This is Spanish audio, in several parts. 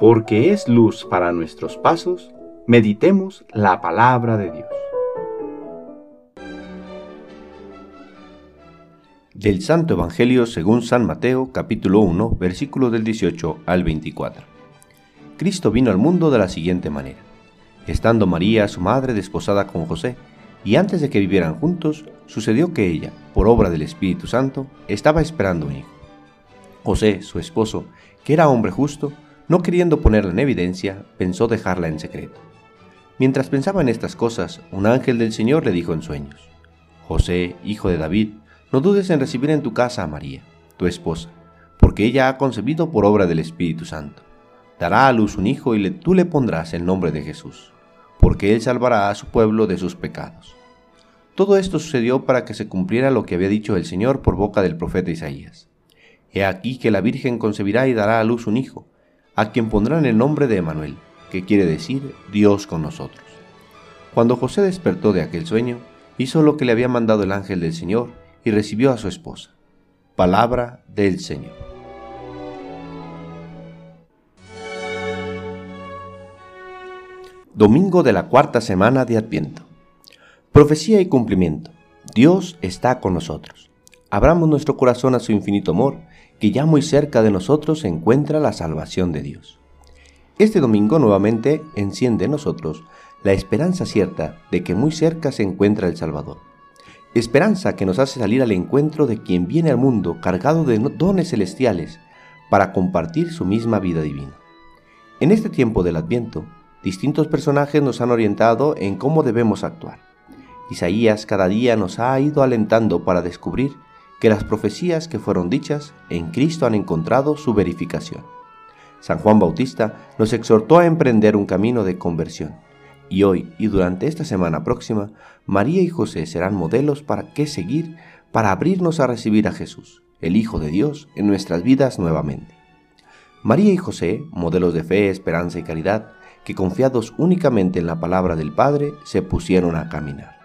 porque es luz para nuestros pasos, meditemos la palabra de Dios. Del Santo Evangelio según San Mateo capítulo 1 versículo del 18 al 24. Cristo vino al mundo de la siguiente manera. Estando María, su madre, desposada con José, y antes de que vivieran juntos, sucedió que ella, por obra del Espíritu Santo, estaba esperando un hijo. José, su esposo, que era hombre justo, no queriendo ponerla en evidencia, pensó dejarla en secreto. Mientras pensaba en estas cosas, un ángel del Señor le dijo en sueños, José, hijo de David, no dudes en recibir en tu casa a María, tu esposa, porque ella ha concebido por obra del Espíritu Santo dará a luz un hijo y tú le pondrás el nombre de Jesús, porque él salvará a su pueblo de sus pecados. Todo esto sucedió para que se cumpliera lo que había dicho el Señor por boca del profeta Isaías. He aquí que la Virgen concebirá y dará a luz un hijo, a quien pondrán el nombre de Emanuel, que quiere decir Dios con nosotros. Cuando José despertó de aquel sueño, hizo lo que le había mandado el ángel del Señor y recibió a su esposa. Palabra del Señor. Domingo de la cuarta semana de Adviento. Profecía y cumplimiento. Dios está con nosotros. Abramos nuestro corazón a su infinito amor, que ya muy cerca de nosotros se encuentra la salvación de Dios. Este domingo nuevamente enciende en nosotros la esperanza cierta de que muy cerca se encuentra el Salvador. Esperanza que nos hace salir al encuentro de quien viene al mundo cargado de dones celestiales para compartir su misma vida divina. En este tiempo del Adviento, distintos personajes nos han orientado en cómo debemos actuar. Isaías cada día nos ha ido alentando para descubrir que las profecías que fueron dichas en Cristo han encontrado su verificación. San Juan Bautista nos exhortó a emprender un camino de conversión. Y hoy y durante esta semana próxima, María y José serán modelos para qué seguir para abrirnos a recibir a Jesús, el Hijo de Dios, en nuestras vidas nuevamente. María y José, modelos de fe, esperanza y caridad, que confiados únicamente en la palabra del Padre, se pusieron a caminar.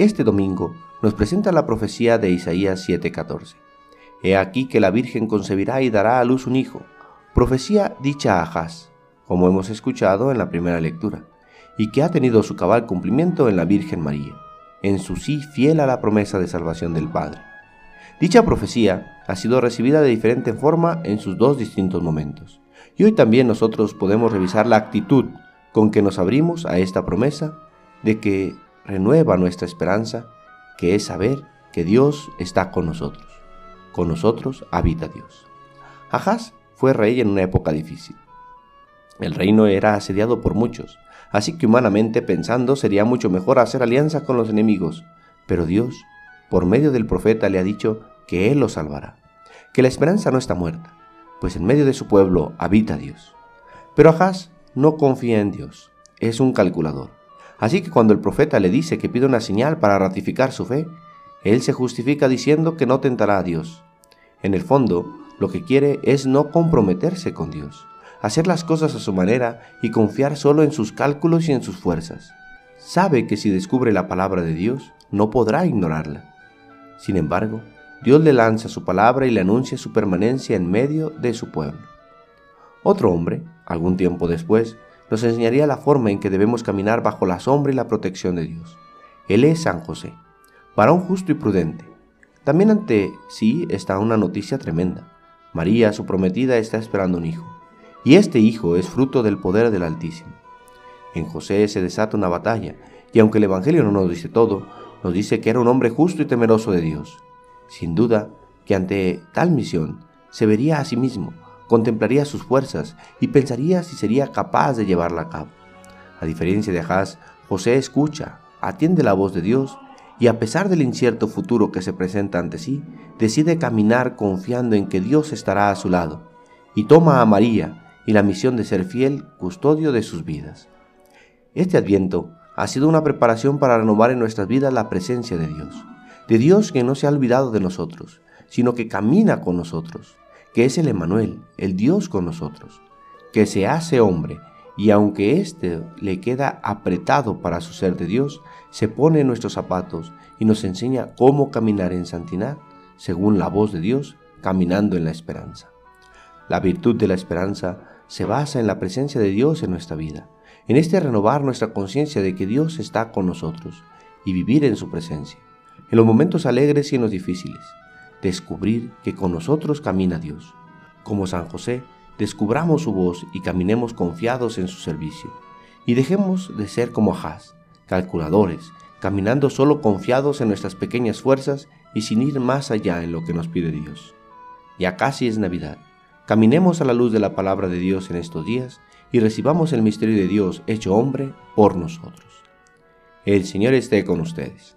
Este domingo nos presenta la profecía de Isaías 7:14. He aquí que la Virgen concebirá y dará a luz un hijo, profecía dicha a Ahaz, como hemos escuchado en la primera lectura, y que ha tenido su cabal cumplimiento en la Virgen María, en su sí fiel a la promesa de salvación del Padre. Dicha profecía ha sido recibida de diferente forma en sus dos distintos momentos. Y hoy también nosotros podemos revisar la actitud con que nos abrimos a esta promesa de que renueva nuestra esperanza, que es saber que Dios está con nosotros. Con nosotros habita Dios. Ahaz fue rey en una época difícil. El reino era asediado por muchos, así que humanamente pensando sería mucho mejor hacer alianza con los enemigos, pero Dios, por medio del profeta, le ha dicho que Él lo salvará, que la esperanza no está muerta, pues en medio de su pueblo habita Dios. Pero Ahaz no confía en Dios, es un calculador. Así que cuando el profeta le dice que pide una señal para ratificar su fe, él se justifica diciendo que no tentará a Dios. En el fondo, lo que quiere es no comprometerse con Dios, hacer las cosas a su manera y confiar solo en sus cálculos y en sus fuerzas. Sabe que si descubre la palabra de Dios, no podrá ignorarla. Sin embargo, Dios le lanza su palabra y le anuncia su permanencia en medio de su pueblo. Otro hombre, algún tiempo después, nos enseñaría la forma en que debemos caminar bajo la sombra y la protección de Dios. Él es San José, varón justo y prudente. También ante sí está una noticia tremenda. María, su prometida, está esperando un hijo, y este hijo es fruto del poder del Altísimo. En José se desata una batalla, y aunque el Evangelio no nos dice todo, nos dice que era un hombre justo y temeroso de Dios, sin duda que ante tal misión se vería a sí mismo, contemplaría sus fuerzas y pensaría si sería capaz de llevarla a cabo. A diferencia de Ahaz, José escucha, atiende la voz de Dios y a pesar del incierto futuro que se presenta ante sí, decide caminar confiando en que Dios estará a su lado y toma a María y la misión de ser fiel custodio de sus vidas. Este adviento ha sido una preparación para renovar en nuestras vidas la presencia de Dios de Dios que no se ha olvidado de nosotros, sino que camina con nosotros, que es el Emanuel, el Dios con nosotros, que se hace hombre y aunque éste le queda apretado para su ser de Dios, se pone en nuestros zapatos y nos enseña cómo caminar en santidad, según la voz de Dios, caminando en la esperanza. La virtud de la esperanza se basa en la presencia de Dios en nuestra vida, en este renovar nuestra conciencia de que Dios está con nosotros y vivir en su presencia, en los momentos alegres y en los difíciles, descubrir que con nosotros camina Dios. Como San José, descubramos su voz y caminemos confiados en su servicio, y dejemos de ser como Ahaz, calculadores, caminando solo confiados en nuestras pequeñas fuerzas y sin ir más allá en lo que nos pide Dios. Ya casi es Navidad. Caminemos a la luz de la palabra de Dios en estos días y recibamos el misterio de Dios hecho hombre por nosotros. El Señor esté con ustedes.